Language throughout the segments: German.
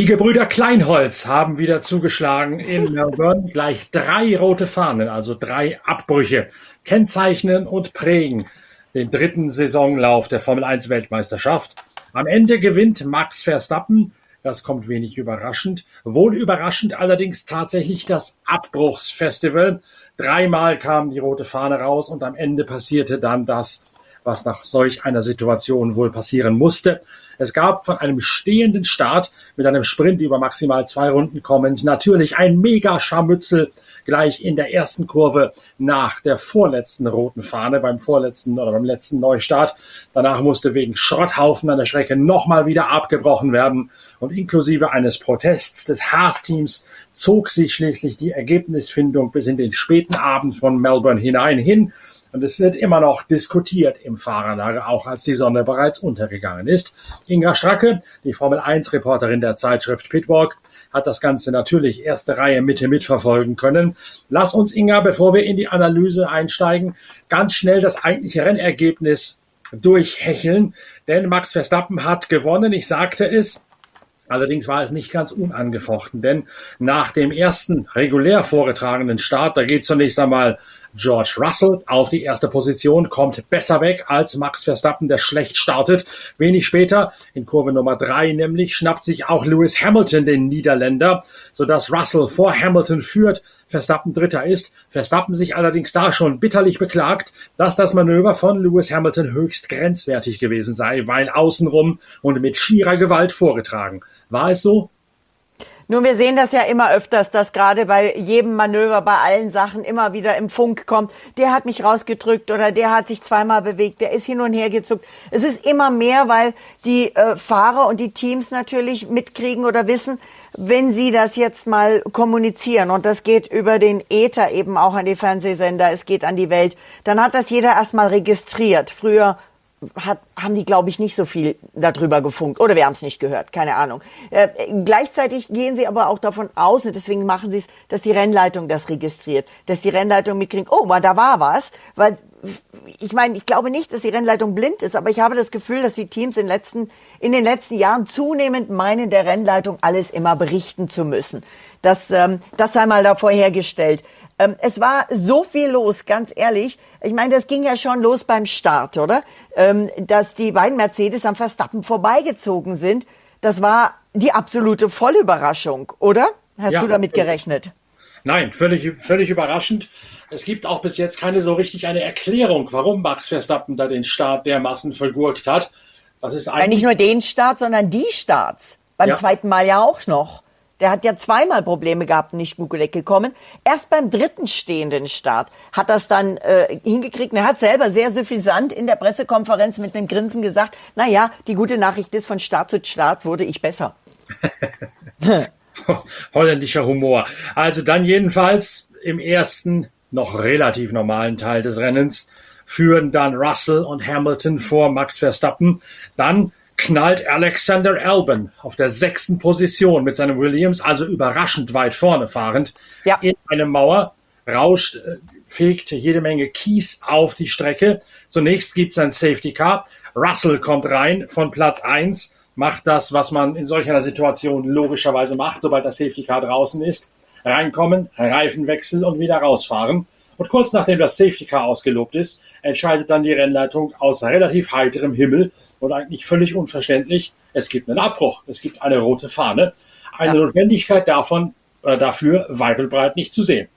Die Gebrüder Kleinholz haben wieder zugeschlagen in Melbourne. Gleich drei rote Fahnen, also drei Abbrüche, kennzeichnen und prägen den dritten Saisonlauf der Formel 1 Weltmeisterschaft. Am Ende gewinnt Max Verstappen. Das kommt wenig überraschend. Wohl überraschend allerdings tatsächlich das Abbruchsfestival. Dreimal kam die rote Fahne raus und am Ende passierte dann das, was nach solch einer Situation wohl passieren musste. Es gab von einem stehenden Start mit einem Sprint über maximal zwei Runden kommend natürlich ein mega Scharmützel gleich in der ersten Kurve nach der vorletzten roten Fahne beim vorletzten oder beim letzten Neustart. Danach musste wegen Schrotthaufen an der Strecke nochmal wieder abgebrochen werden und inklusive eines Protests des Haas-Teams zog sich schließlich die Ergebnisfindung bis in den späten Abend von Melbourne hinein hin und es wird immer noch diskutiert im Fahrerlager, auch als die Sonne bereits untergegangen ist. Inga Stracke, die Formel 1 Reporterin der Zeitschrift Pitwalk, hat das Ganze natürlich erste Reihe Mitte mitverfolgen können. Lass uns, Inga, bevor wir in die Analyse einsteigen, ganz schnell das eigentliche Rennergebnis durchhecheln. Denn Max Verstappen hat gewonnen. Ich sagte es, Allerdings war es nicht ganz unangefochten, denn nach dem ersten regulär vorgetragenen Start, da geht zunächst einmal George Russell auf die erste Position, kommt besser weg als Max Verstappen, der schlecht startet. Wenig später, in Kurve Nummer drei nämlich, schnappt sich auch Lewis Hamilton den Niederländer, sodass Russell vor Hamilton führt, Verstappen Dritter ist. Verstappen sich allerdings da schon bitterlich beklagt, dass das Manöver von Lewis Hamilton höchst grenzwertig gewesen sei, weil außenrum und mit schierer Gewalt vorgetragen. War es so? Nun, wir sehen das ja immer öfters, dass gerade bei jedem Manöver, bei allen Sachen immer wieder im Funk kommt, der hat mich rausgedrückt oder der hat sich zweimal bewegt, der ist hin und her gezuckt. Es ist immer mehr, weil die äh, Fahrer und die Teams natürlich mitkriegen oder wissen, wenn sie das jetzt mal kommunizieren und das geht über den Äther eben auch an die Fernsehsender, es geht an die Welt, dann hat das jeder erstmal registriert. Früher hat, haben die, glaube ich, nicht so viel darüber gefunkt. Oder wir haben es nicht gehört, keine Ahnung. Äh, gleichzeitig gehen sie aber auch davon aus, und deswegen machen sie es, dass die Rennleitung das registriert, dass die Rennleitung mitkriegt, oh, da war was. Weil ich meine, ich glaube nicht, dass die Rennleitung blind ist, aber ich habe das Gefühl, dass die Teams in, letzten, in den letzten Jahren zunehmend meinen, der Rennleitung alles immer berichten zu müssen. Das, ähm, das sei mal davor hergestellt. Ähm, es war so viel los, ganz ehrlich. Ich meine, das ging ja schon los beim Start, oder? Ähm, dass die beiden Mercedes am Verstappen vorbeigezogen sind. Das war die absolute Vollüberraschung, oder? Hast ja, du damit gerechnet? Nein, völlig, völlig überraschend. Es gibt auch bis jetzt keine so richtig eine Erklärung, warum Max Verstappen da den Start dermaßen vergurkt hat. Das ist eigentlich ja, nicht nur den Start, sondern die Starts. Beim ja. zweiten Mal ja auch noch. Der hat ja zweimal Probleme gehabt nicht gut weggekommen. Erst beim dritten stehenden Start hat das dann äh, hingekriegt. Er hat selber sehr suffisant in der Pressekonferenz mit einem Grinsen gesagt, na ja, die gute Nachricht ist, von Start zu Start wurde ich besser. Holländischer Humor. Also dann jedenfalls im ersten, noch relativ normalen Teil des Rennens führen dann Russell und Hamilton vor Max Verstappen. Dann knallt Alexander Albon auf der sechsten Position mit seinem Williams, also überraschend weit vorne fahrend, ja. in eine Mauer, rauscht, äh, fegt jede Menge Kies auf die Strecke. Zunächst gibt es ein Safety Car. Russell kommt rein von Platz eins, macht das, was man in solch einer Situation logischerweise macht, sobald das Safety Car draußen ist. Reinkommen, Reifenwechsel und wieder rausfahren. Und kurz nachdem das Safety Car ausgelobt ist, entscheidet dann die Rennleitung aus relativ heiterem Himmel, und eigentlich völlig unverständlich, es gibt einen Abbruch, es gibt eine rote Fahne. Eine ja. Notwendigkeit davon oder dafür weibelbreit nicht zu sehen.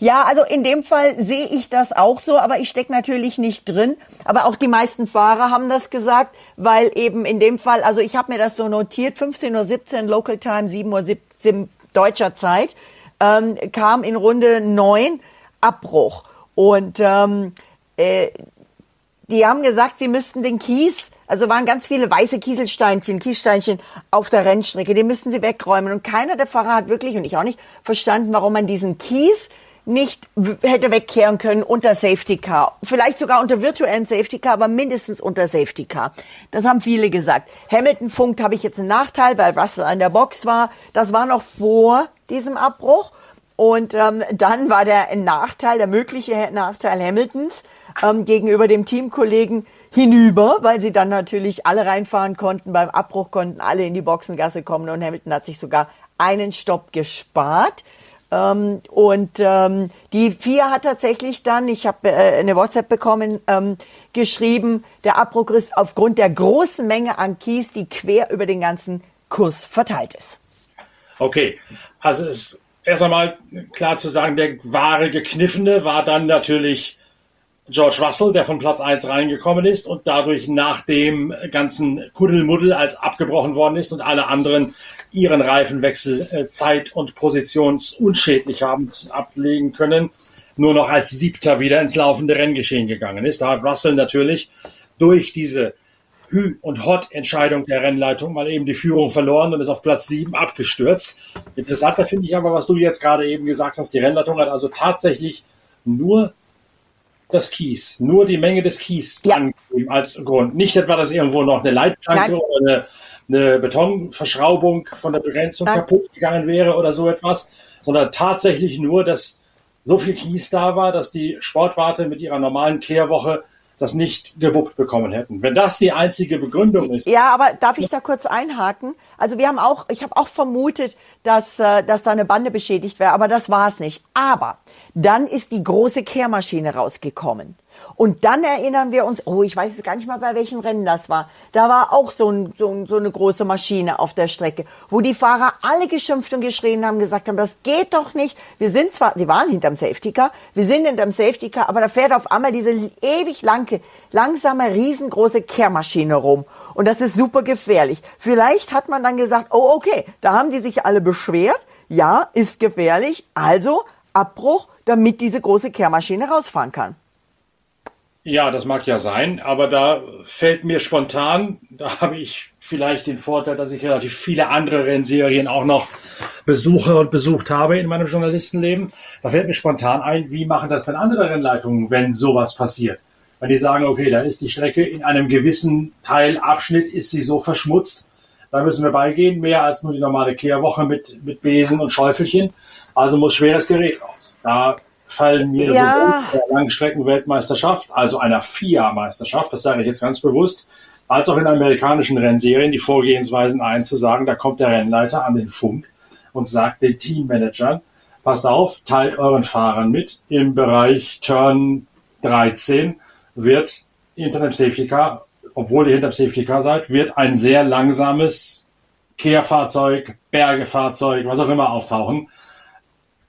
Ja, also in dem Fall sehe ich das auch so, aber ich stecke natürlich nicht drin. Aber auch die meisten Fahrer haben das gesagt, weil eben in dem Fall, also ich habe mir das so notiert, 15.17 Uhr Local Time, 7.17 Uhr deutscher Zeit, ähm, kam in Runde 9 Abbruch. Und ähm, äh, die haben gesagt, sie müssten den Kies also waren ganz viele weiße Kieselsteinchen, Kiessteinchen auf der Rennstrecke. Die müssten sie wegräumen. Und keiner der Fahrer hat wirklich, und ich auch nicht, verstanden, warum man diesen Kies nicht hätte wegkehren können unter Safety Car. Vielleicht sogar unter virtuellem Safety Car, aber mindestens unter Safety Car. Das haben viele gesagt. Hamilton funkt, habe ich jetzt einen Nachteil, weil Russell an der Box war. Das war noch vor diesem Abbruch. Und ähm, dann war der Nachteil, der mögliche Nachteil Hamiltons, ähm, gegenüber dem Teamkollegen hinüber, weil sie dann natürlich alle reinfahren konnten. Beim Abbruch konnten alle in die Boxengasse kommen und Hamilton hat sich sogar einen Stopp gespart. Ähm, und ähm, die vier hat tatsächlich dann, ich habe äh, eine WhatsApp bekommen, ähm, geschrieben, der Abbruch ist aufgrund der großen Menge an Kies, die quer über den ganzen Kurs verteilt ist. Okay, also es ist erst einmal klar zu sagen, der wahre Gekniffene war dann natürlich George Russell, der von Platz 1 reingekommen ist und dadurch nach dem ganzen Kuddelmuddel als abgebrochen worden ist und alle anderen ihren Reifenwechsel äh, zeit- und positionsunschädlich haben ablegen können, nur noch als Siebter wieder ins laufende Renngeschehen gegangen ist. Da hat Russell natürlich durch diese Hü- und Hot-Entscheidung der Rennleitung mal eben die Führung verloren und ist auf Platz 7 abgestürzt. Interessanter finde ich aber, was du jetzt gerade eben gesagt hast, die Rennleitung hat also tatsächlich nur das Kies, nur die Menge des Kies ja. angegeben als Grund. Nicht etwa, dass irgendwo noch eine Leitplanke Nein. oder eine, eine, Betonverschraubung von der Begrenzung Nein. kaputt gegangen wäre oder so etwas, sondern tatsächlich nur, dass so viel Kies da war, dass die Sportwarte mit ihrer normalen Kehrwoche das nicht gewuppt bekommen hätten. Wenn das die einzige Begründung ist. Ja, aber darf ich da kurz einhaken? Also wir haben auch, ich habe auch vermutet, dass, äh, dass da eine Bande beschädigt wäre, aber das war es nicht. Aber dann ist die große Kehrmaschine rausgekommen. Und dann erinnern wir uns, oh, ich weiß jetzt gar nicht mal, bei welchem Rennen das war. Da war auch so, ein, so, ein, so eine große Maschine auf der Strecke, wo die Fahrer alle geschimpft und geschrien haben, gesagt haben, das geht doch nicht. Wir sind zwar, die waren hinterm Safety Car, wir sind hinterm Safety Car, aber da fährt auf einmal diese ewig lange, langsame, riesengroße Kehrmaschine rum. Und das ist super gefährlich. Vielleicht hat man dann gesagt, oh, okay, da haben die sich alle beschwert. Ja, ist gefährlich. Also Abbruch, damit diese große Kehrmaschine rausfahren kann. Ja, das mag ja sein, aber da fällt mir spontan, da habe ich vielleicht den Vorteil, dass ich relativ viele andere Rennserien auch noch besuche und besucht habe in meinem Journalistenleben. Da fällt mir spontan ein, wie machen das denn andere Rennleitungen, wenn sowas passiert? Wenn die sagen, okay, da ist die Strecke in einem gewissen Teilabschnitt, ist sie so verschmutzt, da müssen wir beigehen, mehr als nur die normale Kehrwoche mit, mit Besen und Schäufelchen. Also muss schweres Gerät raus. Da fallen mir ja. sowohl der Langstreckenweltmeisterschaft, also einer FIA-Meisterschaft, das sage ich jetzt ganz bewusst, als auch in amerikanischen Rennserien die Vorgehensweisen ein, zu sagen, da kommt der Rennleiter an den Funk und sagt den Teammanagern, passt auf, teilt euren Fahrern mit, im Bereich Turn 13 wird hinter dem Safety Car, obwohl ihr hinter dem Safety Car seid, wird ein sehr langsames Kehrfahrzeug, Bergefahrzeug, was auch immer auftauchen.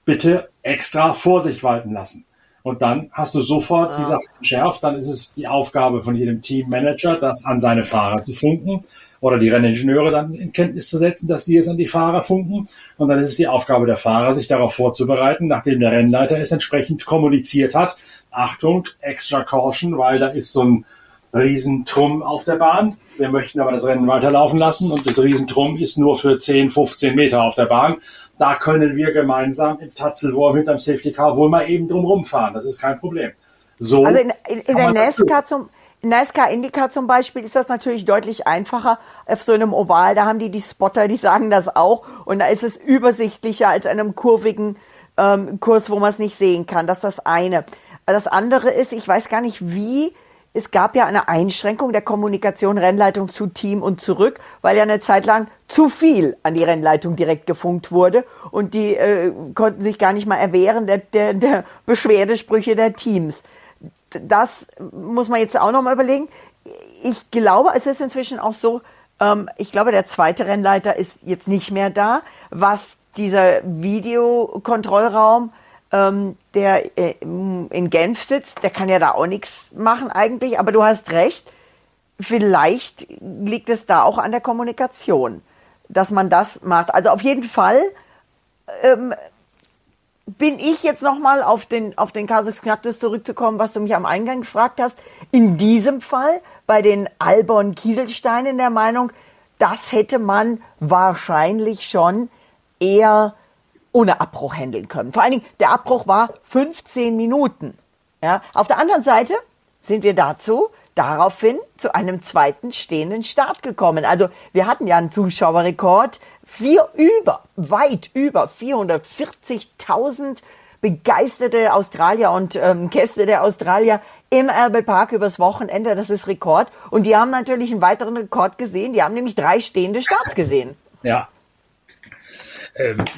Bitte extra Vorsicht walten lassen. Und dann hast du sofort ja. die Sache geschärft. Dann ist es die Aufgabe von jedem Teammanager, das an seine Fahrer zu funken oder die Renningenieure dann in Kenntnis zu setzen, dass die jetzt an die Fahrer funken. Und dann ist es die Aufgabe der Fahrer, sich darauf vorzubereiten, nachdem der Rennleiter es entsprechend kommuniziert hat. Achtung, extra Caution, weil da ist so ein Riesentrum auf der Bahn. Wir möchten aber das Rennen weiterlaufen lassen und das Riesentrum ist nur für 10, 15 Meter auf der Bahn da können wir gemeinsam im Tatzelwurm hinterm Safety Car wohl mal eben drum fahren. Das ist kein Problem. So also in, in, in der NASCAR zum NASCAR Indycar zum Beispiel ist das natürlich deutlich einfacher auf so einem Oval. Da haben die die Spotter, die sagen das auch. Und da ist es übersichtlicher als einem kurvigen ähm, Kurs, wo man es nicht sehen kann. Das ist das eine. Das andere ist, ich weiß gar nicht, wie es gab ja eine Einschränkung der Kommunikation Rennleitung zu Team und zurück, weil ja eine Zeit lang zu viel an die Rennleitung direkt gefunkt wurde und die äh, konnten sich gar nicht mal erwehren der, der, der Beschwerdesprüche der Teams. Das muss man jetzt auch nochmal überlegen. Ich glaube, es ist inzwischen auch so, ähm, ich glaube, der zweite Rennleiter ist jetzt nicht mehr da, was dieser Videokontrollraum ähm, der äh, in Genf sitzt, der kann ja da auch nichts machen eigentlich, aber du hast recht, vielleicht liegt es da auch an der Kommunikation, dass man das macht. Also auf jeden Fall ähm, bin ich jetzt nochmal auf den, auf den Kasus Knacktus zurückzukommen, was du mich am Eingang gefragt hast. In diesem Fall bei den Albon Kieselsteinen der Meinung, das hätte man wahrscheinlich schon eher ohne Abbruch handeln können. Vor allen Dingen, der Abbruch war 15 Minuten. Ja, auf der anderen Seite sind wir dazu daraufhin zu einem zweiten stehenden Start gekommen. Also wir hatten ja einen Zuschauerrekord, vier über, weit über 440.000 begeisterte Australier und ähm, Gäste der Australier im Albert Park übers Wochenende. Das ist Rekord. Und die haben natürlich einen weiteren Rekord gesehen. Die haben nämlich drei stehende Starts gesehen. Ja,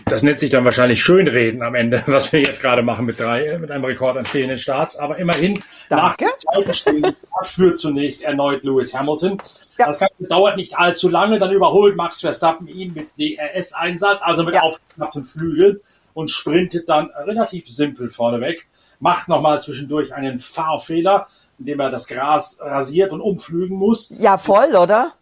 das nennt sich dann wahrscheinlich Schönreden am Ende, was wir jetzt gerade machen mit drei, äh, mit einem Rekord an stehenden Starts. Aber immerhin, Danke. nach zweiten stehenden Start führt zunächst erneut Lewis Hamilton. Ja. Das Ganze dauert nicht allzu lange, dann überholt Max Verstappen ihn mit DRS-Einsatz, also mit ja. aufgeklappten Flügeln und sprintet dann relativ simpel vorneweg, macht nochmal zwischendurch einen Fahrfehler, indem er das Gras rasiert und umflügen muss. Ja, voll, oder?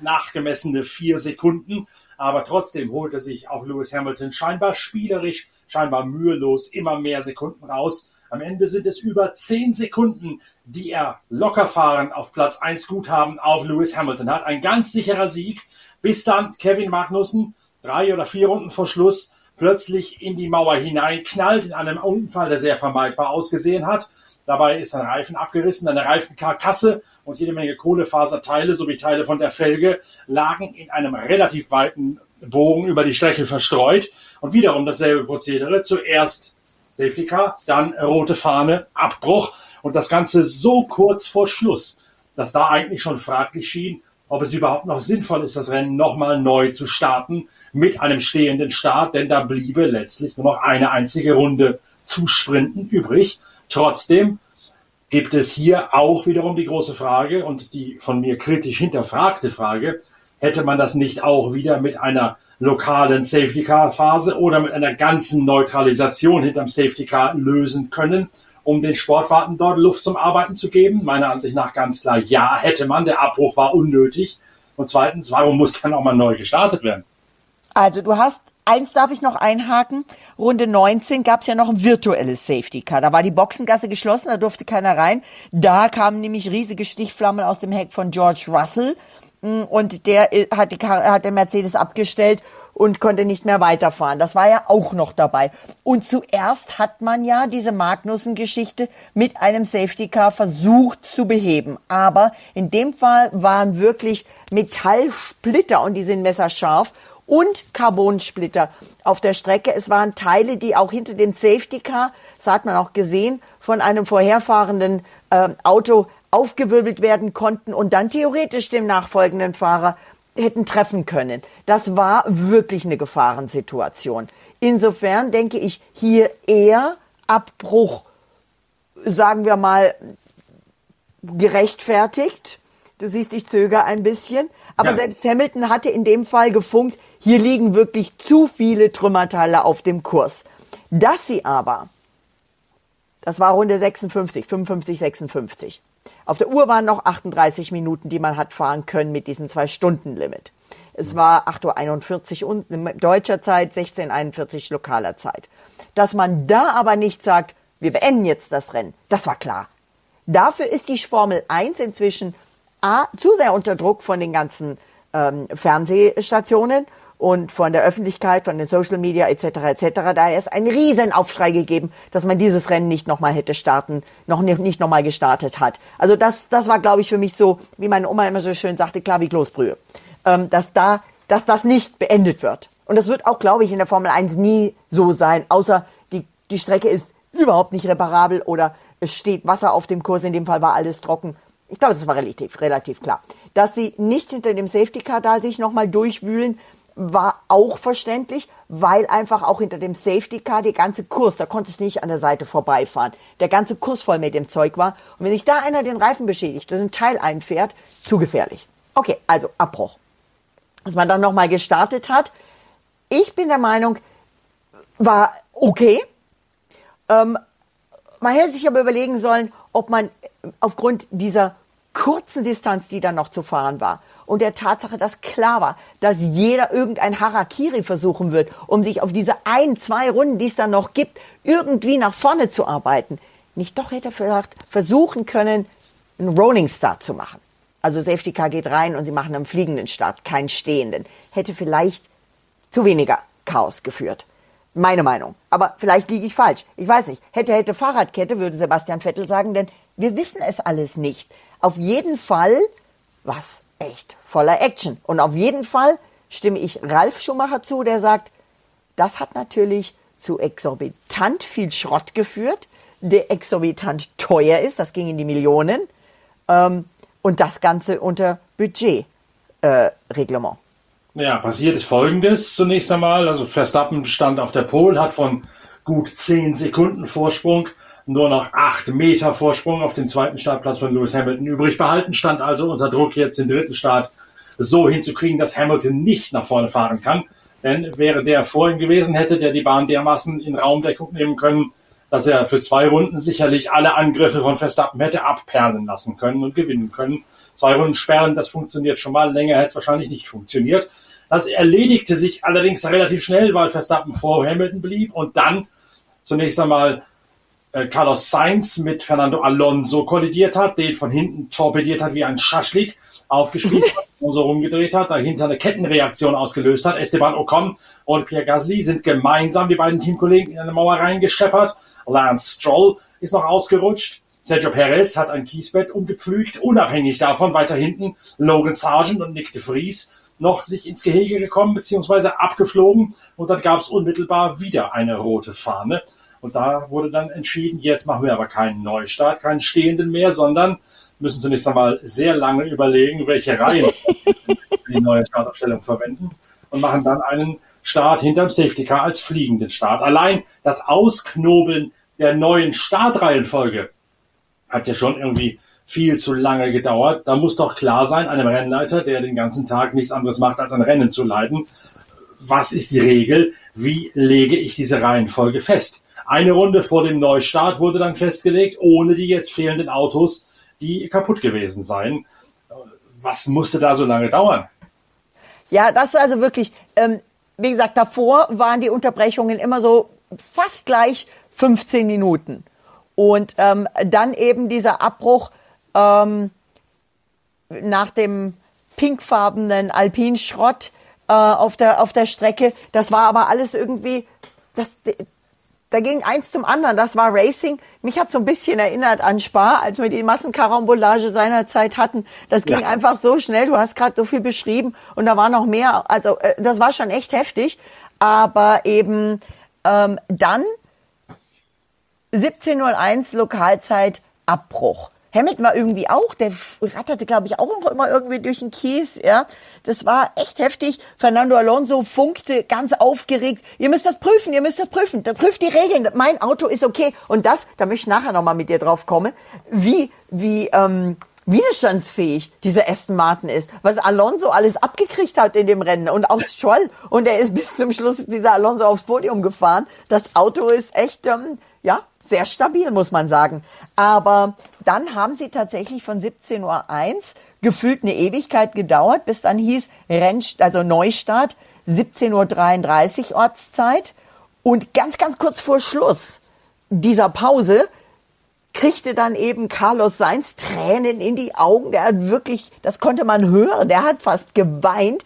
Nachgemessene vier Sekunden aber trotzdem holt er sich auf Lewis Hamilton scheinbar spielerisch, scheinbar mühelos immer mehr Sekunden raus. Am Ende sind es über zehn Sekunden, die er locker fahren auf Platz 1 Guthaben auf Lewis Hamilton hat. Ein ganz sicherer Sieg, bis dann Kevin Magnussen drei oder vier Runden vor Schluss plötzlich in die Mauer hinein knallt in einem Unfall, der sehr vermeidbar ausgesehen hat. Dabei ist ein Reifen abgerissen, eine Reifenkarkasse und jede Menge Kohlefaserteile sowie Teile von der Felge lagen in einem relativ weiten Bogen über die Strecke verstreut. Und wiederum dasselbe Prozedere. Zuerst Safety Car, dann rote Fahne, Abbruch und das Ganze so kurz vor Schluss, dass da eigentlich schon fraglich schien, ob es überhaupt noch sinnvoll ist, das Rennen nochmal neu zu starten mit einem stehenden Start, denn da bliebe letztlich nur noch eine einzige Runde zu sprinten übrig. Trotzdem gibt es hier auch wiederum die große Frage und die von mir kritisch hinterfragte Frage, hätte man das nicht auch wieder mit einer lokalen Safety Car Phase oder mit einer ganzen Neutralisation hinterm Safety Car lösen können, um den Sportwarten dort Luft zum Arbeiten zu geben? Meiner Ansicht nach ganz klar, ja, hätte man. Der Abbruch war unnötig. Und zweitens, warum muss dann auch mal neu gestartet werden? Also du hast Eins darf ich noch einhaken. Runde 19 gab es ja noch ein virtuelles Safety Car. Da war die Boxengasse geschlossen, da durfte keiner rein. Da kamen nämlich riesige Stichflammen aus dem Heck von George Russell. Mm, und der äh, hat, die, hat den Mercedes abgestellt und konnte nicht mehr weiterfahren. Das war ja auch noch dabei. Und zuerst hat man ja diese Magnussen-Geschichte mit einem Safety Car versucht zu beheben. Aber in dem Fall waren wirklich Metallsplitter und die sind messerscharf und Carbonsplitter auf der Strecke. Es waren Teile, die auch hinter dem Safety Car, das hat man auch gesehen, von einem vorherfahrenden äh, Auto aufgewirbelt werden konnten und dann theoretisch dem nachfolgenden Fahrer hätten treffen können. Das war wirklich eine Gefahrensituation. Insofern denke ich hier eher Abbruch, sagen wir mal, gerechtfertigt. Du siehst, ich zögere ein bisschen. Aber ja. selbst Hamilton hatte in dem Fall gefunkt, hier liegen wirklich zu viele Trümmerteile auf dem Kurs. Dass sie aber, das war Runde 56, 55, 56. Auf der Uhr waren noch 38 Minuten, die man hat fahren können mit diesem Zwei-Stunden-Limit. Es war 8.41 Uhr deutscher Zeit, 16.41 Uhr lokaler Zeit. Dass man da aber nicht sagt, wir beenden jetzt das Rennen, das war klar. Dafür ist die Formel 1 inzwischen A, zu sehr unter Druck von den ganzen ähm, Fernsehstationen und von der Öffentlichkeit, von den Social Media etc. etc. Da ist ein riesen Aufschrei gegeben, dass man dieses Rennen nicht nochmal hätte starten, noch nicht, nicht nochmal gestartet hat. Also das, das war, glaube ich, für mich so, wie meine Oma immer so schön sagte, klar wie Kloßbrühe, ähm, dass da, dass das nicht beendet wird. Und das wird auch, glaube ich, in der Formel 1 nie so sein, außer die, die Strecke ist überhaupt nicht reparabel oder es steht Wasser auf dem Kurs, in dem Fall war alles trocken. Ich glaube, das war relativ, relativ klar. Dass sie nicht hinter dem Safety Car da sich nochmal durchwühlen, war auch verständlich, weil einfach auch hinter dem Safety Car der ganze Kurs, da konntest du nicht an der Seite vorbeifahren, der ganze Kurs voll mit dem Zeug war. Und wenn sich da einer den Reifen beschädigt und ein Teil einfährt, zu gefährlich. Okay, also Abbruch. Dass man dann nochmal gestartet hat, ich bin der Meinung, war okay. Ähm, man hätte sich aber überlegen sollen, ob man aufgrund dieser kurzen Distanz, die dann noch zu fahren war, und der Tatsache, dass klar war, dass jeder irgendein Harakiri versuchen wird, um sich auf diese ein, zwei Runden, die es dann noch gibt, irgendwie nach vorne zu arbeiten, nicht doch hätte vielleicht versuchen können, einen Rolling Start zu machen. Also Safety Car geht rein und sie machen einen fliegenden Start, keinen stehenden. Hätte vielleicht zu weniger Chaos geführt. Meine Meinung. Aber vielleicht liege ich falsch. Ich weiß nicht. Hätte, hätte Fahrradkette, würde Sebastian Vettel sagen, denn wir wissen es alles nicht. Auf jeden Fall, was echt voller Action. Und auf jeden Fall stimme ich Ralf Schumacher zu, der sagt, das hat natürlich zu exorbitant viel Schrott geführt, der exorbitant teuer ist, das ging in die Millionen, ähm, und das Ganze unter Budgetreglement. Äh, ja, passiert ist Folgendes zunächst einmal. Also Verstappen stand auf der Pole, hat von gut zehn Sekunden Vorsprung nur noch acht Meter Vorsprung auf den zweiten Startplatz von Lewis Hamilton übrig behalten. Stand also unter Druck, jetzt den dritten Start so hinzukriegen, dass Hamilton nicht nach vorne fahren kann. Denn wäre der vor ihm gewesen, hätte der die Bahn dermaßen in Raumdeckung nehmen können, dass er für zwei Runden sicherlich alle Angriffe von Verstappen hätte abperlen lassen können und gewinnen können. Zwei Runden sperren, das funktioniert schon mal. Länger hätte es wahrscheinlich nicht funktioniert. Das erledigte sich allerdings relativ schnell, weil Verstappen vor Hamilton blieb und dann zunächst einmal äh, Carlos Sainz mit Fernando Alonso kollidiert hat, den von hinten torpediert hat wie ein Schaschlik aufgespießt hat und so rumgedreht hat, dahinter eine Kettenreaktion ausgelöst hat. Esteban Ocon und Pierre Gasly sind gemeinsam, die beiden Teamkollegen, in eine Mauer reingescheppert. Lance Stroll ist noch ausgerutscht. Sergio Perez hat ein Kiesbett umgepflügt. Unabhängig davon weiter hinten Logan Sargent und Nick de Vries noch sich ins Gehege gekommen beziehungsweise abgeflogen und dann gab es unmittelbar wieder eine rote Fahne. Und da wurde dann entschieden, jetzt machen wir aber keinen Neustart, keinen stehenden mehr, sondern müssen zunächst einmal sehr lange überlegen, welche Reihen für die neue Startaufstellung verwenden und machen dann einen Start hinterm Safety Car als fliegenden Start. Allein das Ausknobeln der neuen Startreihenfolge hat ja schon irgendwie viel zu lange gedauert. Da muss doch klar sein, einem Rennleiter, der den ganzen Tag nichts anderes macht, als ein Rennen zu leiten, was ist die Regel? Wie lege ich diese Reihenfolge fest? Eine Runde vor dem Neustart wurde dann festgelegt, ohne die jetzt fehlenden Autos die kaputt gewesen seien. Was musste da so lange dauern? Ja, das ist also wirklich, ähm, wie gesagt, davor waren die Unterbrechungen immer so fast gleich 15 Minuten. Und ähm, dann eben dieser Abbruch ähm, nach dem pinkfarbenen Alpinschrott äh, auf, der, auf der Strecke. Das war aber alles irgendwie, das, da ging eins zum anderen. Das war Racing. Mich hat so ein bisschen erinnert an Spa, als wir die Massenkarambolage seinerzeit hatten. Das ging ja. einfach so schnell. Du hast gerade so viel beschrieben und da war noch mehr. Also äh, das war schon echt heftig. Aber eben ähm, dann 17.01 Lokalzeit Abbruch. Hamilton war irgendwie auch, der ratterte, glaube ich, auch immer irgendwie durch den Kies, ja. Das war echt heftig. Fernando Alonso funkte ganz aufgeregt. Ihr müsst das prüfen, ihr müsst das prüfen. Da prüft die Regeln. Mein Auto ist okay. Und das, da möchte ich nachher nochmal mit dir drauf kommen, wie, wie, ähm, widerstandsfähig dieser Aston Martin ist, was Alonso alles abgekriegt hat in dem Rennen und aus Stroll und er ist bis zum Schluss dieser Alonso aufs Podium gefahren. Das Auto ist echt ähm, ja sehr stabil, muss man sagen. Aber dann haben sie tatsächlich von 17.01 Uhr gefühlt eine Ewigkeit gedauert, bis dann hieß Renn, also Neustart 17.33 Uhr Ortszeit. Und ganz, ganz kurz vor Schluss dieser Pause kriegte dann eben Carlos Sainz Tränen in die Augen. Der hat wirklich, das konnte man hören, der hat fast geweint,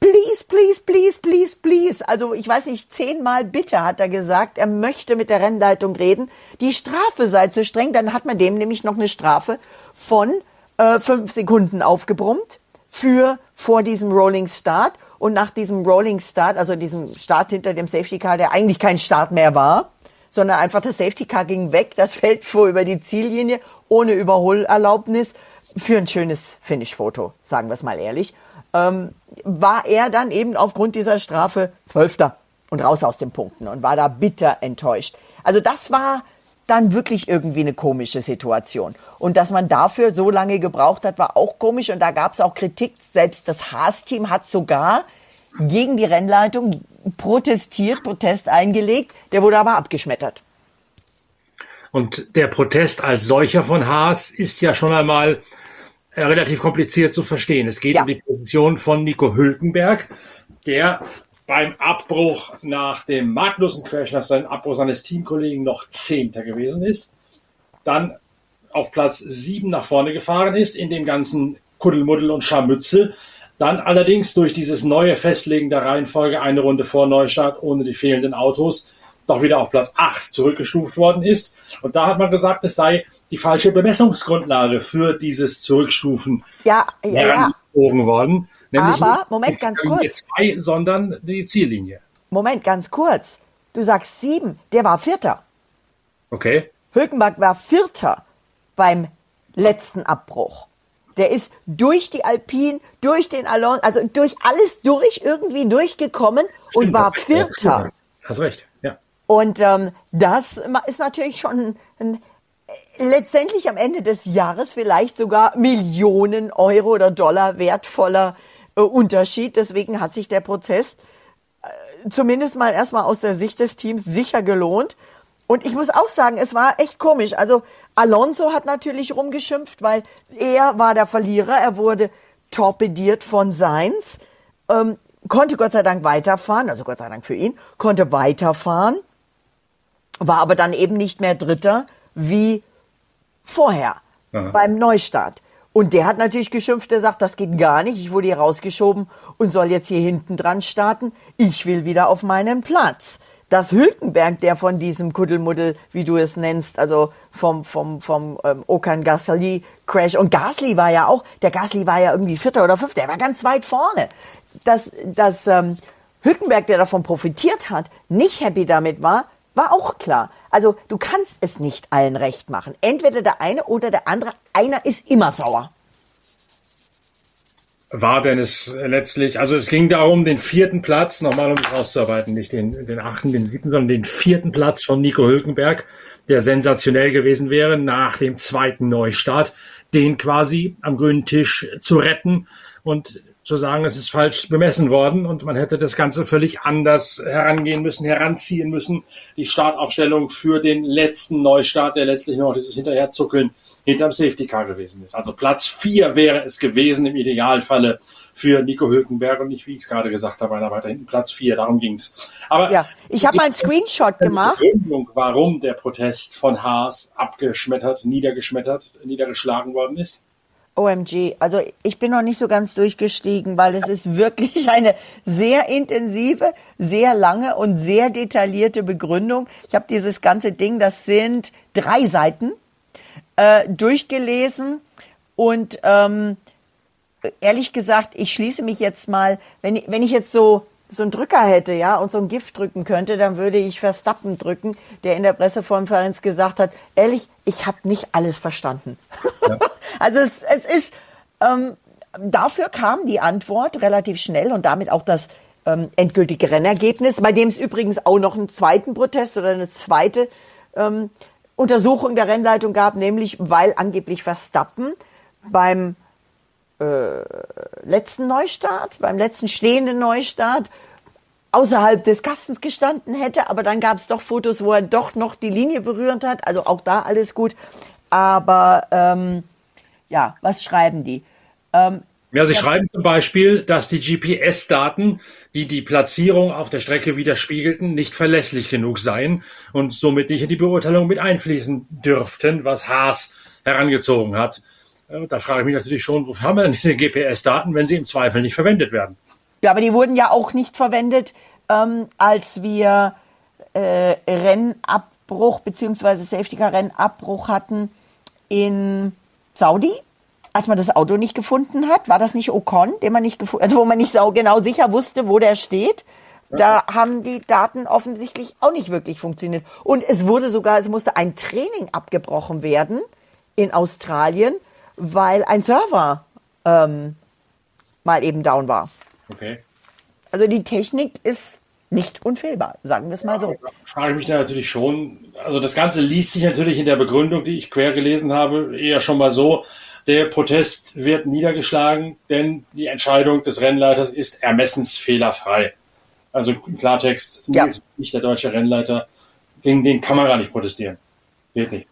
please, please, please, please, please. Also ich weiß nicht, zehnmal bitte hat er gesagt, er möchte mit der Rennleitung reden. Die Strafe sei zu streng, dann hat man dem nämlich noch eine Strafe von äh, fünf Sekunden aufgebrummt für vor diesem Rolling Start. Und nach diesem Rolling Start, also diesem Start hinter dem Safety Car, der eigentlich kein Start mehr war, sondern einfach das Safety Car ging weg, das fällt vor über die Ziellinie ohne Überholerlaubnis für ein schönes Finish-Foto, sagen wir es mal ehrlich ähm, war er dann eben aufgrund dieser Strafe Zwölfter und raus aus den Punkten und war da bitter enttäuscht. Also das war dann wirklich irgendwie eine komische Situation. Und dass man dafür so lange gebraucht hat, war auch komisch. Und da gab es auch Kritik. Selbst das Haas-Team hat sogar gegen die Rennleitung protestiert, Protest eingelegt. Der wurde aber abgeschmettert. Und der Protest als solcher von Haas ist ja schon einmal relativ kompliziert zu verstehen. Es geht ja. um die Position von Nico Hülkenberg, der beim Abbruch nach dem Magnussen-Crash, nach seinem Abbruch seines Teamkollegen noch Zehnter gewesen ist, dann auf Platz sieben nach vorne gefahren ist, in dem ganzen Kuddelmuddel und Scharmützel, dann allerdings durch dieses neue Festlegen der Reihenfolge eine Runde vor Neustart ohne die fehlenden Autos doch wieder auf Platz acht zurückgestuft worden ist. Und da hat man gesagt, es sei die falsche Bemessungsgrundlage für dieses Zurückstufen ja, ja, ja. worden. Nämlich Aber, Moment, ganz kurz. Zwei, sondern die Ziellinie. Moment, ganz kurz. du sagst sieben, der war Vierter. Okay. Hülkenberg war Vierter beim letzten Abbruch. Der ist durch die Alpine, durch den Alonso, also durch alles durch, irgendwie durchgekommen Stimmt, und war Vierter. Hast recht, ja. Und ähm, das ist natürlich schon ein, letztendlich am Ende des Jahres vielleicht sogar Millionen Euro oder Dollar wertvoller äh, Unterschied. Deswegen hat sich der Protest äh, zumindest mal erstmal aus der Sicht des Teams sicher gelohnt. Und ich muss auch sagen, es war echt komisch. Also Alonso hat natürlich rumgeschimpft, weil er war der Verlierer. Er wurde torpediert von Sainz, ähm, konnte Gott sei Dank weiterfahren, also Gott sei Dank für ihn, konnte weiterfahren, war aber dann eben nicht mehr Dritter wie vorher Aha. beim Neustart. Und der hat natürlich geschimpft, der sagt, das geht gar nicht, ich wurde hier rausgeschoben und soll jetzt hier hinten dran starten. Ich will wieder auf meinen Platz dass Hülkenberg, der von diesem Kuddelmuddel, wie du es nennst, also vom, vom, vom ähm, Okan Gasly Crash und Gasly war ja auch, der Gasly war ja irgendwie Vierter oder Fünfter, der war ganz weit vorne. Dass, dass ähm, Hülkenberg, der davon profitiert hat, nicht happy damit war, war auch klar. Also du kannst es nicht allen recht machen. Entweder der eine oder der andere, einer ist immer sauer war denn es letztlich, also es ging darum, den vierten Platz, nochmal um es auszuarbeiten, nicht den, den achten, den siebten, sondern den vierten Platz von Nico Hülkenberg, der sensationell gewesen wäre, nach dem zweiten Neustart, den quasi am grünen Tisch zu retten und zu sagen, es ist falsch bemessen worden und man hätte das Ganze völlig anders herangehen müssen, heranziehen müssen. Die Startaufstellung für den letzten Neustart, der letztlich noch dieses Hinterherzuckeln hinterm Safety Car gewesen ist. Also Platz vier wäre es gewesen im Idealfalle für Nico Hülkenberg und nicht, wie ich es gerade gesagt habe, einer weiter hinten Platz vier. Darum ging's. Aber ja, ich habe mal einen Screenshot gemacht. Begründung, warum der Protest von Haas abgeschmettert, niedergeschmettert, niedergeschlagen worden ist. OMG, also ich bin noch nicht so ganz durchgestiegen, weil es ist wirklich eine sehr intensive, sehr lange und sehr detaillierte Begründung. Ich habe dieses ganze Ding, das sind drei Seiten, äh, durchgelesen und ähm, ehrlich gesagt, ich schließe mich jetzt mal, wenn wenn ich jetzt so so einen Drücker hätte, ja, und so ein Gift drücken könnte, dann würde ich Verstappen drücken, der in der Pressekonferenz gesagt hat, ehrlich, ich habe nicht alles verstanden. Ja. also es, es ist, ähm, dafür kam die Antwort relativ schnell und damit auch das ähm, endgültige Rennergebnis, bei dem es übrigens auch noch einen zweiten Protest oder eine zweite ähm, Untersuchung der Rennleitung gab, nämlich weil angeblich Verstappen beim äh, letzten Neustart, beim letzten stehenden Neustart außerhalb des Kastens gestanden hätte, aber dann gab es doch Fotos, wo er doch noch die Linie berührt hat, also auch da alles gut. Aber ähm, ja, was schreiben die? Ähm, ja, Sie schreiben zum Beispiel, dass die GPS-Daten, die die Platzierung auf der Strecke widerspiegelten, nicht verlässlich genug seien und somit nicht in die Beurteilung mit einfließen dürften, was Haas herangezogen hat. Da frage ich mich natürlich schon, wofür haben wir denn diese GPS-Daten, wenn sie im Zweifel nicht verwendet werden? Ja, aber die wurden ja auch nicht verwendet, ähm, als wir äh, Rennabbruch bzw. Safety-Car-Rennabbruch hatten in Saudi als man das Auto nicht gefunden hat, war das nicht Ocon, den man nicht gefunden, also wo man nicht so genau sicher wusste, wo der steht. Da haben die Daten offensichtlich auch nicht wirklich funktioniert. Und es wurde sogar, es musste ein Training abgebrochen werden in Australien, weil ein Server ähm, mal eben down war. Okay. Also die Technik ist nicht unfehlbar, sagen wir es mal so. Ja, frage ich mich da natürlich schon. Also das Ganze liest sich natürlich in der Begründung, die ich quer gelesen habe, eher schon mal so, der Protest wird niedergeschlagen, denn die Entscheidung des Rennleiters ist ermessensfehlerfrei. Also im Klartext, ja. nicht der deutsche Rennleiter, gegen den kann man gar nicht protestieren. Geht nicht.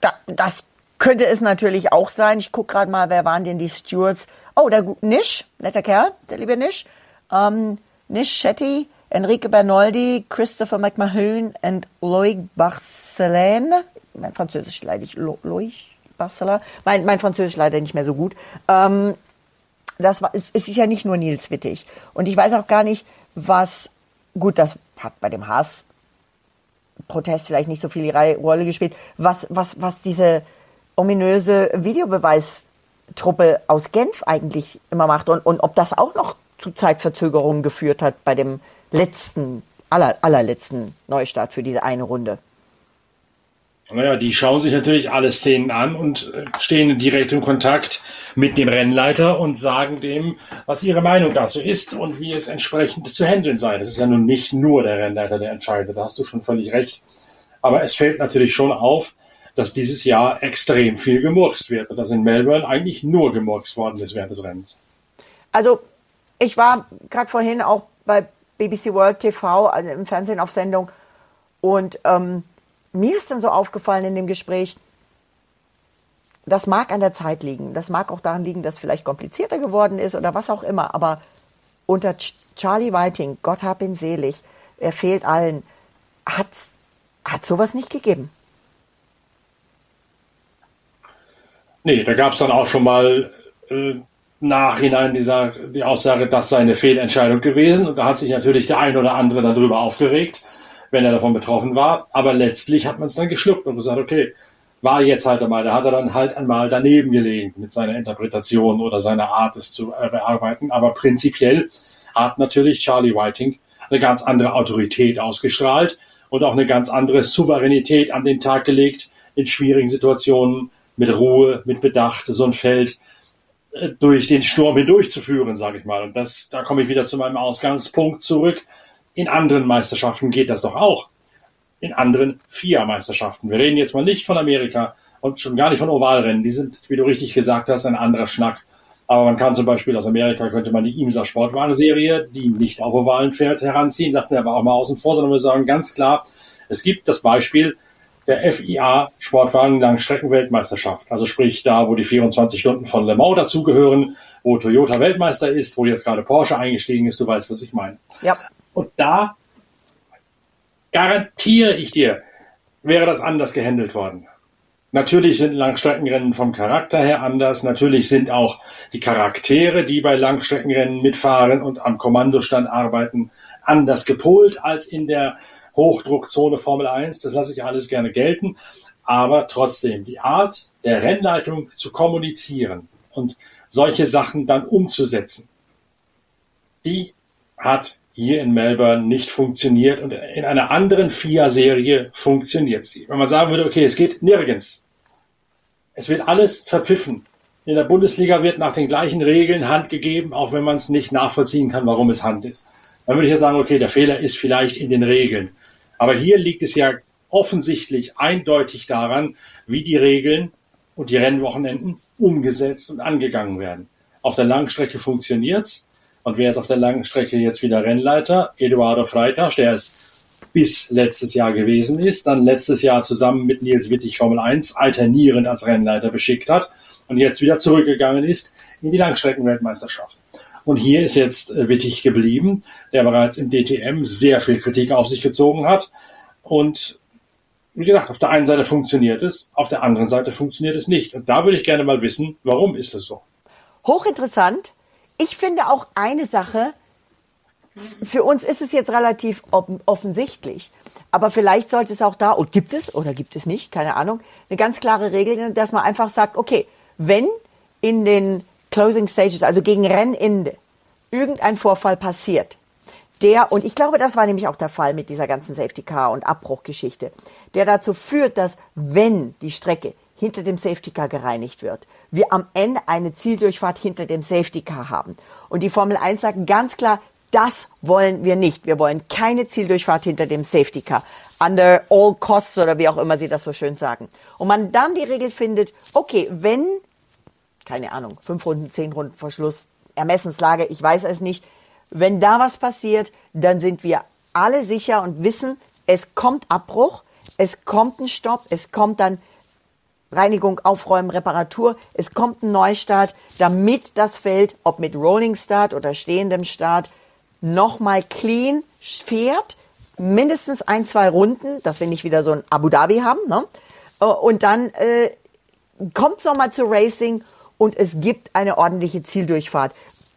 Da, das könnte es natürlich auch sein. Ich gucke gerade mal, wer waren denn die Stewards? Oh, der Nisch, netter Kerl, der liebe Nisch. Ähm, Nish Shetty, Enrique Bernoldi, Christopher McMahon und Loic Barcelene. Mein Französisch leide ich. Loic Barcelona. Mein, mein Französisch leider nicht mehr so gut. Ähm, das war, es, es ist ja nicht nur Nils Wittig. Und ich weiß auch gar nicht, was, gut, das hat bei dem Haas Protest vielleicht nicht so viel Rolle gespielt, was, was, was diese ominöse Videobeweistruppe aus Genf eigentlich immer macht und, und ob das auch noch zu Zeitverzögerungen geführt hat bei dem letzten aller, allerletzten Neustart für diese eine Runde. Naja, die schauen sich natürlich alle Szenen an und äh, stehen direkt im Kontakt mit dem Rennleiter und sagen dem, was ihre Meinung dazu ist und wie es entsprechend zu handeln sei. Das ist ja nun nicht nur der Rennleiter, der entscheidet, da hast du schon völlig recht. Aber es fällt natürlich schon auf, dass dieses Jahr extrem viel gemurkst wird, dass in Melbourne eigentlich nur gemurkst worden ist während des Rennens. Also ich war gerade vorhin auch bei BBC World TV, also im Fernsehen auf Sendung und ähm, mir ist dann so aufgefallen in dem Gespräch, das mag an der Zeit liegen, das mag auch daran liegen, dass vielleicht komplizierter geworden ist oder was auch immer, aber unter Charlie Whiting, Gott hab ihn selig, er fehlt allen, hat hat sowas nicht gegeben. Nee, da gab es dann auch schon mal äh, nachhinein dieser, die Aussage, das sei eine Fehlentscheidung gewesen. Und da hat sich natürlich der ein oder andere darüber aufgeregt wenn er davon betroffen war. Aber letztlich hat man es dann geschluckt und gesagt, okay, war jetzt halt einmal, da hat er dann halt einmal daneben gelegen mit seiner Interpretation oder seiner Art, es zu bearbeiten. Aber prinzipiell hat natürlich Charlie Whiting eine ganz andere Autorität ausgestrahlt und auch eine ganz andere Souveränität an den Tag gelegt, in schwierigen Situationen mit Ruhe, mit Bedacht so ein Feld äh, durch den Sturm hindurchzuführen, sage ich mal. Und das, da komme ich wieder zu meinem Ausgangspunkt zurück. In anderen Meisterschaften geht das doch auch. In anderen FIA-Meisterschaften. Wir reden jetzt mal nicht von Amerika und schon gar nicht von Ovalrennen. Die sind, wie du richtig gesagt hast, ein anderer Schnack. Aber man kann zum Beispiel aus Amerika, könnte man die IMSA Sportwagenserie, die nicht auf Ovalen fährt, heranziehen. Lassen wir aber auch mal außen vor, sondern wir sagen ganz klar, es gibt das Beispiel der FIA Sportwagen Langstreckenweltmeisterschaft. Also sprich da, wo die 24 Stunden von Le Mans dazugehören, wo Toyota Weltmeister ist, wo jetzt gerade Porsche eingestiegen ist, du weißt, was ich meine. Ja. Und da garantiere ich dir, wäre das anders gehandelt worden. Natürlich sind Langstreckenrennen vom Charakter her anders. Natürlich sind auch die Charaktere, die bei Langstreckenrennen mitfahren und am Kommandostand arbeiten, anders gepolt als in der Hochdruckzone Formel 1. Das lasse ich alles gerne gelten. Aber trotzdem, die Art der Rennleitung zu kommunizieren und solche Sachen dann umzusetzen, die hat hier in Melbourne nicht funktioniert und in einer anderen FIA-Serie funktioniert sie. Wenn man sagen würde, okay, es geht nirgends. Es wird alles verpfiffen. In der Bundesliga wird nach den gleichen Regeln Hand gegeben, auch wenn man es nicht nachvollziehen kann, warum es Hand ist. Dann würde ich ja sagen, okay, der Fehler ist vielleicht in den Regeln. Aber hier liegt es ja offensichtlich eindeutig daran, wie die Regeln und die Rennwochenenden umgesetzt und angegangen werden. Auf der Langstrecke funktioniert's. Und wer ist auf der langen Strecke jetzt wieder Rennleiter? Eduardo Freitas, der es bis letztes Jahr gewesen ist, dann letztes Jahr zusammen mit Nils Wittig Formel 1 alternierend als Rennleiter beschickt hat und jetzt wieder zurückgegangen ist in die Langstreckenweltmeisterschaft. Und hier ist jetzt äh, Wittig geblieben, der bereits im DTM sehr viel Kritik auf sich gezogen hat. Und wie gesagt, auf der einen Seite funktioniert es, auf der anderen Seite funktioniert es nicht. Und da würde ich gerne mal wissen, warum ist es so? Hochinteressant. Ich finde auch eine Sache, für uns ist es jetzt relativ offensichtlich, aber vielleicht sollte es auch da, und gibt es oder gibt es nicht, keine Ahnung, eine ganz klare Regel, dass man einfach sagt, okay, wenn in den Closing Stages, also gegen Rennende, irgendein Vorfall passiert, der, und ich glaube, das war nämlich auch der Fall mit dieser ganzen Safety Car und Abbruchgeschichte, der dazu führt, dass wenn die Strecke hinter dem Safety Car gereinigt wird, wir am Ende eine Zieldurchfahrt hinter dem Safety Car haben. Und die Formel 1 sagt ganz klar, das wollen wir nicht. Wir wollen keine Zieldurchfahrt hinter dem Safety Car. Under all costs oder wie auch immer Sie das so schön sagen. Und man dann die Regel findet, okay, wenn, keine Ahnung, fünf Runden, zehn Runden vor Schluss, Ermessenslage, ich weiß es nicht, wenn da was passiert, dann sind wir alle sicher und wissen, es kommt Abbruch, es kommt ein Stopp, es kommt dann Reinigung, Aufräumen, Reparatur. Es kommt ein Neustart, damit das Feld, ob mit Rolling Start oder stehendem Start, nochmal clean fährt. Mindestens ein, zwei Runden, dass wir nicht wieder so ein Abu Dhabi haben. Ne? Äh, und dann äh, kommt es nochmal zu Racing und es gibt eine ordentliche Zieldurchfahrt.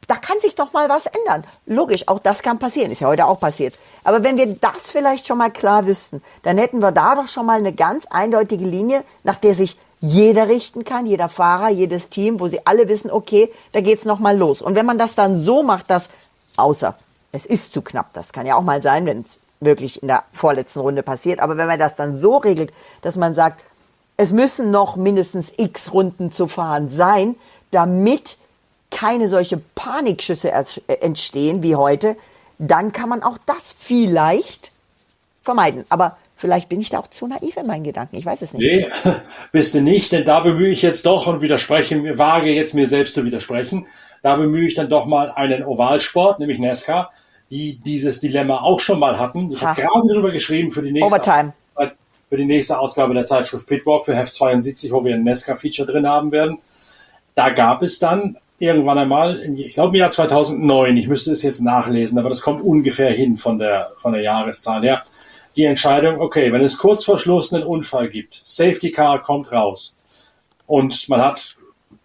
Da kann sich doch mal was ändern. Logisch, auch das kann passieren. Ist ja heute auch passiert. Aber wenn wir das vielleicht schon mal klar wüssten, dann hätten wir da doch schon mal eine ganz eindeutige Linie, nach der sich jeder richten kann, jeder Fahrer, jedes Team, wo sie alle wissen, okay, da geht's noch mal los. Und wenn man das dann so macht, dass außer es ist zu knapp, das kann ja auch mal sein, wenn es wirklich in der vorletzten Runde passiert. Aber wenn man das dann so regelt, dass man sagt, es müssen noch mindestens x Runden zu fahren sein, damit keine solche Panikschüsse entstehen wie heute, dann kann man auch das vielleicht vermeiden. Aber vielleicht bin ich da auch zu naiv in meinen Gedanken. Ich weiß es nicht. Nee, bist du nicht, denn da bemühe ich jetzt doch und widerspreche, wage jetzt mir selbst zu widersprechen. Da bemühe ich dann doch mal einen Ovalsport, nämlich NASCAR, die dieses Dilemma auch schon mal hatten. Ich habe gerade darüber geschrieben für die nächste Overtime. Für die nächste Ausgabe der Zeitschrift Pitwalk für Heft 72, wo wir ein NASCAR-Feature drin haben werden. Da gab es dann irgendwann einmal, ich glaube im Jahr 2009, ich müsste es jetzt nachlesen, aber das kommt ungefähr hin von der, von der Jahreszahl her, die Entscheidung, okay, wenn es kurz vor Schluss einen Unfall gibt, Safety Car kommt raus und man hat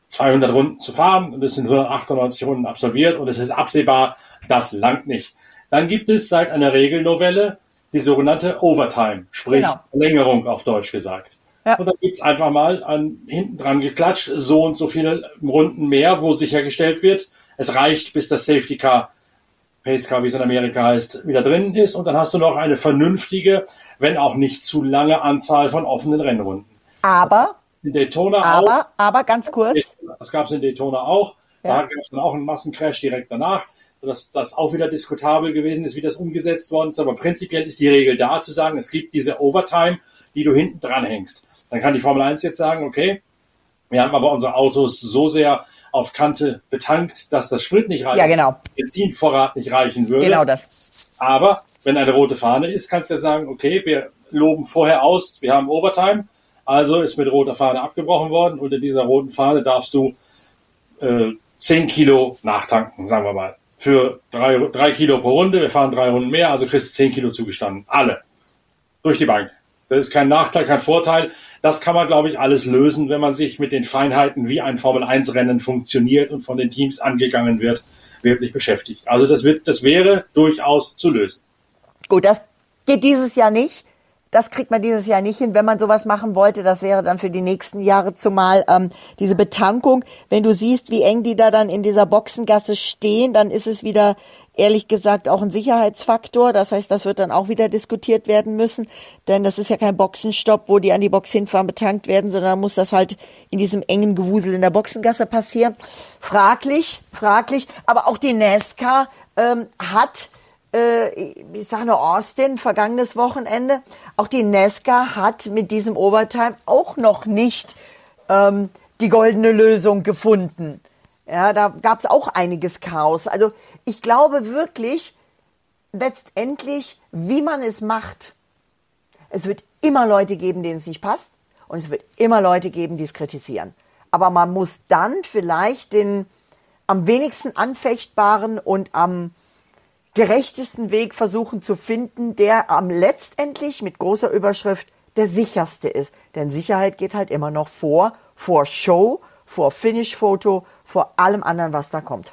200 Runden zu fahren und es sind 198 Runden absolviert und es ist absehbar, das langt nicht. Dann gibt es seit einer Regelnovelle die sogenannte Overtime, sprich genau. Verlängerung auf Deutsch gesagt. Ja. Und da gibt's einfach mal an, hinten dran geklatscht, so und so viele Runden mehr, wo sichergestellt wird, es reicht, bis das Safety Car, Pace Car, wie es in Amerika heißt, wieder drin ist. Und dann hast du noch eine vernünftige, wenn auch nicht zu lange Anzahl von offenen Rennrunden. Aber, in Daytona aber, auch. Aber ganz kurz. Das gab's in Daytona auch. Ja. Da gab's dann auch einen Massencrash direkt danach dass das auch wieder diskutabel gewesen ist, wie das umgesetzt worden ist. Aber prinzipiell ist die Regel da zu sagen, es gibt diese Overtime, die du hinten dran hängst. Dann kann die Formel 1 jetzt sagen, okay, wir haben aber unsere Autos so sehr auf Kante betankt, dass das Sprit nicht reicht, ja, genau. Benzinvorrat nicht reichen würde. Genau das. Aber wenn eine rote Fahne ist, kannst du ja sagen, okay, wir loben vorher aus, wir haben Overtime, also ist mit roter Fahne abgebrochen worden. Unter dieser roten Fahne darfst du äh, 10 Kilo nachtanken, sagen wir mal. Für drei, drei Kilo pro Runde, wir fahren drei Runden mehr, also kriegst du 10 Kilo zugestanden. Alle. Durch die Bank. Das ist kein Nachteil, kein Vorteil. Das kann man, glaube ich, alles lösen, wenn man sich mit den Feinheiten, wie ein Formel-1-Rennen funktioniert und von den Teams angegangen wird, wirklich beschäftigt. Also das wird, das wäre durchaus zu lösen. Gut, das geht dieses Jahr nicht. Das kriegt man dieses Jahr nicht hin, wenn man sowas machen wollte. Das wäre dann für die nächsten Jahre zumal ähm, diese Betankung. Wenn du siehst, wie eng die da dann in dieser Boxengasse stehen, dann ist es wieder ehrlich gesagt auch ein Sicherheitsfaktor. Das heißt, das wird dann auch wieder diskutiert werden müssen, denn das ist ja kein Boxenstopp, wo die an die Box hinfahren, betankt werden, sondern muss das halt in diesem engen Gewusel in der Boxengasse passieren. Fraglich, fraglich. Aber auch die NASCAR ähm, hat ich sage nur Austin, vergangenes Wochenende. Auch die Nesca hat mit diesem Overtime auch noch nicht ähm, die goldene Lösung gefunden. Ja, da gab es auch einiges Chaos. Also ich glaube wirklich, letztendlich, wie man es macht, es wird immer Leute geben, denen es nicht passt und es wird immer Leute geben, die es kritisieren. Aber man muss dann vielleicht den am wenigsten anfechtbaren und am gerechtesten Weg versuchen zu finden, der am letztendlich mit großer Überschrift der sicherste ist. Denn Sicherheit geht halt immer noch vor, vor Show, vor Finish-Foto, vor allem anderen, was da kommt.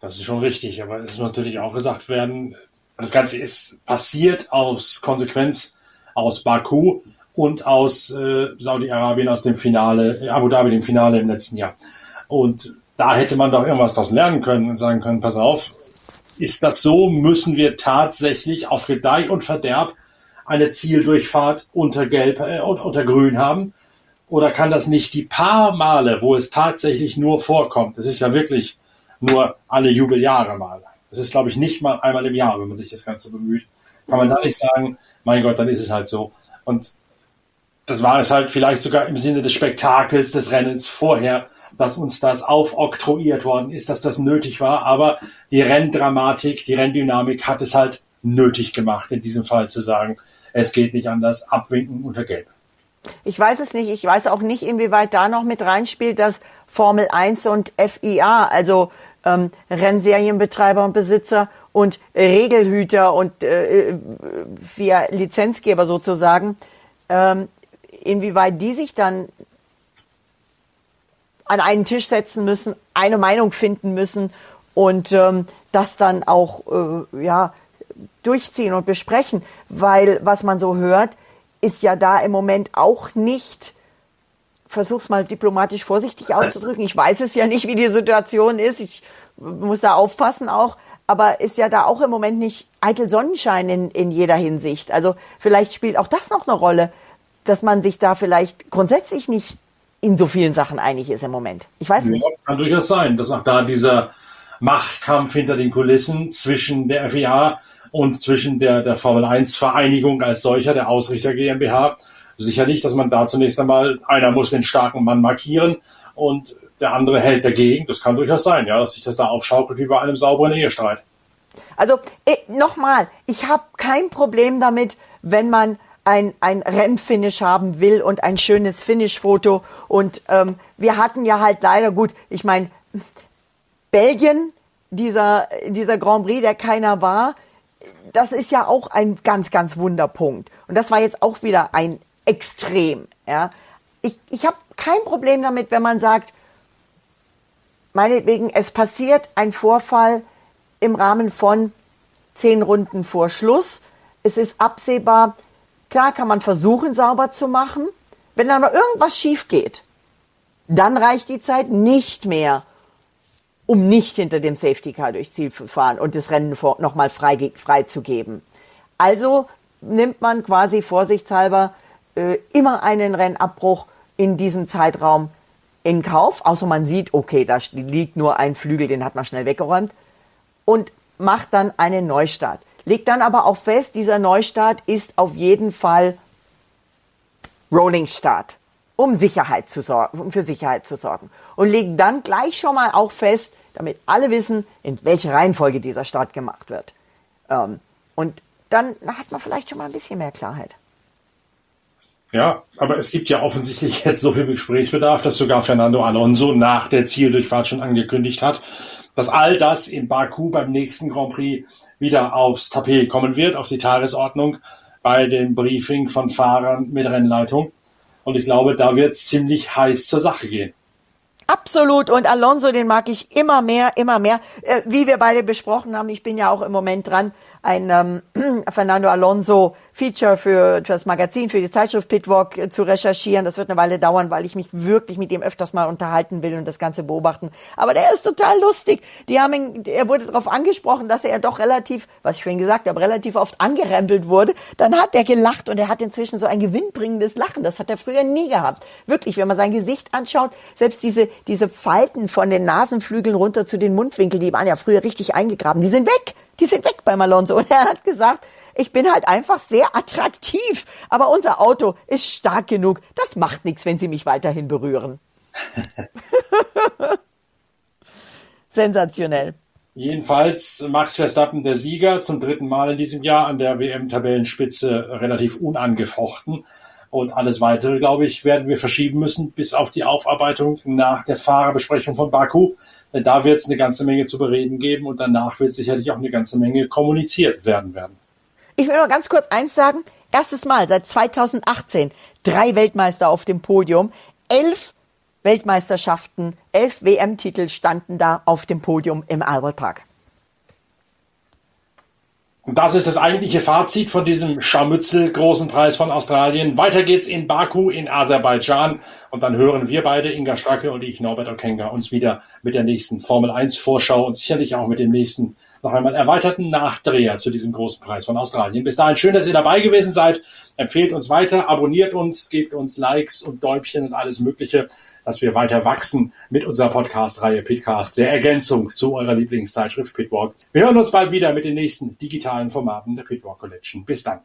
Das ist schon richtig, aber es muss natürlich auch gesagt werden, das Ganze ist passiert aus Konsequenz aus Baku und aus äh, Saudi-Arabien, aus dem Finale, äh, Abu Dhabi, dem Finale im letzten Jahr. Und da hätte man doch irgendwas daraus lernen können und sagen können, pass auf, ist das so, müssen wir tatsächlich auf Gedeih und Verderb eine Zieldurchfahrt unter Gelb äh, unter Grün haben? Oder kann das nicht die paar Male, wo es tatsächlich nur vorkommt, das ist ja wirklich nur alle Jubeljahre mal. Das ist, glaube ich, nicht mal einmal im Jahr, wenn man sich das Ganze bemüht. Kann man da nicht sagen, mein Gott, dann ist es halt so. Und das war es halt vielleicht sogar im Sinne des Spektakels des Rennens vorher dass uns das aufoktroyiert worden ist, dass das nötig war. Aber die Renndramatik, die Renndynamik hat es halt nötig gemacht, in diesem Fall zu sagen, es geht nicht anders, abwinken unter Gelb. Ich weiß es nicht. Ich weiß auch nicht, inwieweit da noch mit reinspielt, dass Formel 1 und FIA, also ähm, Rennserienbetreiber und Besitzer und Regelhüter und äh, via Lizenzgeber sozusagen, ähm, inwieweit die sich dann an einen Tisch setzen müssen, eine Meinung finden müssen und ähm, das dann auch äh, ja durchziehen und besprechen, weil was man so hört, ist ja da im Moment auch nicht versuch's mal diplomatisch vorsichtig auszudrücken. Ich weiß es ja nicht, wie die Situation ist. Ich muss da aufpassen auch. aber ist ja da auch im Moment nicht eitel Sonnenschein in, in jeder Hinsicht. Also vielleicht spielt auch das noch eine Rolle, dass man sich da vielleicht grundsätzlich nicht in so vielen Sachen einig ist im Moment. Ich weiß nicht. Ja, kann durchaus sein, dass auch da dieser Machtkampf hinter den Kulissen zwischen der FIA und zwischen der, der Formel 1 Vereinigung als solcher, der Ausrichter GmbH, sicherlich, dass man da zunächst einmal, einer muss den starken Mann markieren und der andere hält dagegen. Das kann durchaus sein, ja, dass sich das da aufschaukelt wie bei einem sauberen Ehestreit. Also eh, nochmal, ich habe kein Problem damit, wenn man ein, ein Rennfinish haben will und ein schönes Finish-Foto. Und ähm, wir hatten ja halt leider gut, ich meine, Belgien, dieser, dieser Grand Prix, der keiner war, das ist ja auch ein ganz, ganz Wunderpunkt. Und das war jetzt auch wieder ein Extrem. Ja. Ich, ich habe kein Problem damit, wenn man sagt, meinetwegen, es passiert ein Vorfall im Rahmen von zehn Runden vor Schluss. Es ist absehbar, klar kann man versuchen, sauber zu machen. Wenn dann noch irgendwas schief geht, dann reicht die Zeit nicht mehr, um nicht hinter dem Safety Car durchs Ziel zu fahren und das Rennen nochmal frei, freizugeben. Also nimmt man quasi vorsichtshalber äh, immer einen Rennabbruch in diesem Zeitraum in Kauf, außer man sieht, okay, da liegt nur ein Flügel, den hat man schnell weggeräumt und macht dann einen Neustart. Legt dann aber auch fest, dieser Neustart ist auf jeden Fall Rolling Start, um Sicherheit zu sorgen, um für Sicherheit zu sorgen. Und legt dann gleich schon mal auch fest, damit alle wissen, in welche Reihenfolge dieser Start gemacht wird. Ähm, und dann hat man vielleicht schon mal ein bisschen mehr Klarheit. Ja, aber es gibt ja offensichtlich jetzt so viel Gesprächsbedarf, dass sogar Fernando Alonso nach der Zieldurchfahrt schon angekündigt hat, dass all das in Baku beim nächsten Grand Prix wieder aufs Tapet kommen wird, auf die Tagesordnung bei dem Briefing von Fahrern mit Rennleitung. Und ich glaube, da wird es ziemlich heiß zur Sache gehen. Absolut. Und Alonso, den mag ich immer mehr, immer mehr. Äh, wie wir beide besprochen haben, ich bin ja auch im Moment dran, ein ähm, Fernando Alonso Feature für, für das Magazin, für die Zeitschrift Pitwalk äh, zu recherchieren. Das wird eine Weile dauern, weil ich mich wirklich mit ihm öfters mal unterhalten will und das Ganze beobachten. Aber der ist total lustig. Die haben ihn, er wurde darauf angesprochen, dass er doch relativ, was ich vorhin gesagt habe, relativ oft angerempelt wurde. Dann hat er gelacht und er hat inzwischen so ein gewinnbringendes Lachen. Das hat er früher nie gehabt. Wirklich, wenn man sein Gesicht anschaut, selbst diese, diese Falten von den Nasenflügeln runter zu den Mundwinkeln, die waren ja früher richtig eingegraben, die sind weg. Die sind weg beim Alonso. Und er hat gesagt, ich bin halt einfach sehr attraktiv. Aber unser Auto ist stark genug. Das macht nichts, wenn Sie mich weiterhin berühren. Sensationell. Jedenfalls Max Verstappen der Sieger zum dritten Mal in diesem Jahr an der WM-Tabellenspitze relativ unangefochten. Und alles weitere, glaube ich, werden wir verschieben müssen bis auf die Aufarbeitung nach der Fahrerbesprechung von Baku. Da wird es eine ganze Menge zu bereden geben und danach wird sicherlich auch eine ganze Menge kommuniziert werden werden. Ich will nur ganz kurz eins sagen. Erstes Mal seit 2018 drei Weltmeister auf dem Podium. Elf Weltmeisterschaften, elf WM-Titel standen da auf dem Podium im Albert Park. Und das ist das eigentliche Fazit von diesem Scharmützel Großen Preis von Australien. Weiter geht's in Baku in Aserbaidschan und dann hören wir beide, Inga Stracke und ich, Norbert Okenga, uns wieder mit der nächsten Formel 1 Vorschau und sicherlich auch mit dem nächsten noch einmal erweiterten Nachdreher zu diesem Großen Preis von Australien. Bis dahin schön, dass ihr dabei gewesen seid. Empfehlt uns weiter, abonniert uns, gebt uns Likes und Däubchen und alles Mögliche dass wir weiter wachsen mit unserer Podcast-Reihe Pitcast, der Ergänzung zu eurer Lieblingszeitschrift Pitwalk. Wir hören uns bald wieder mit den nächsten digitalen Formaten der Pitwalk Collection. Bis dann.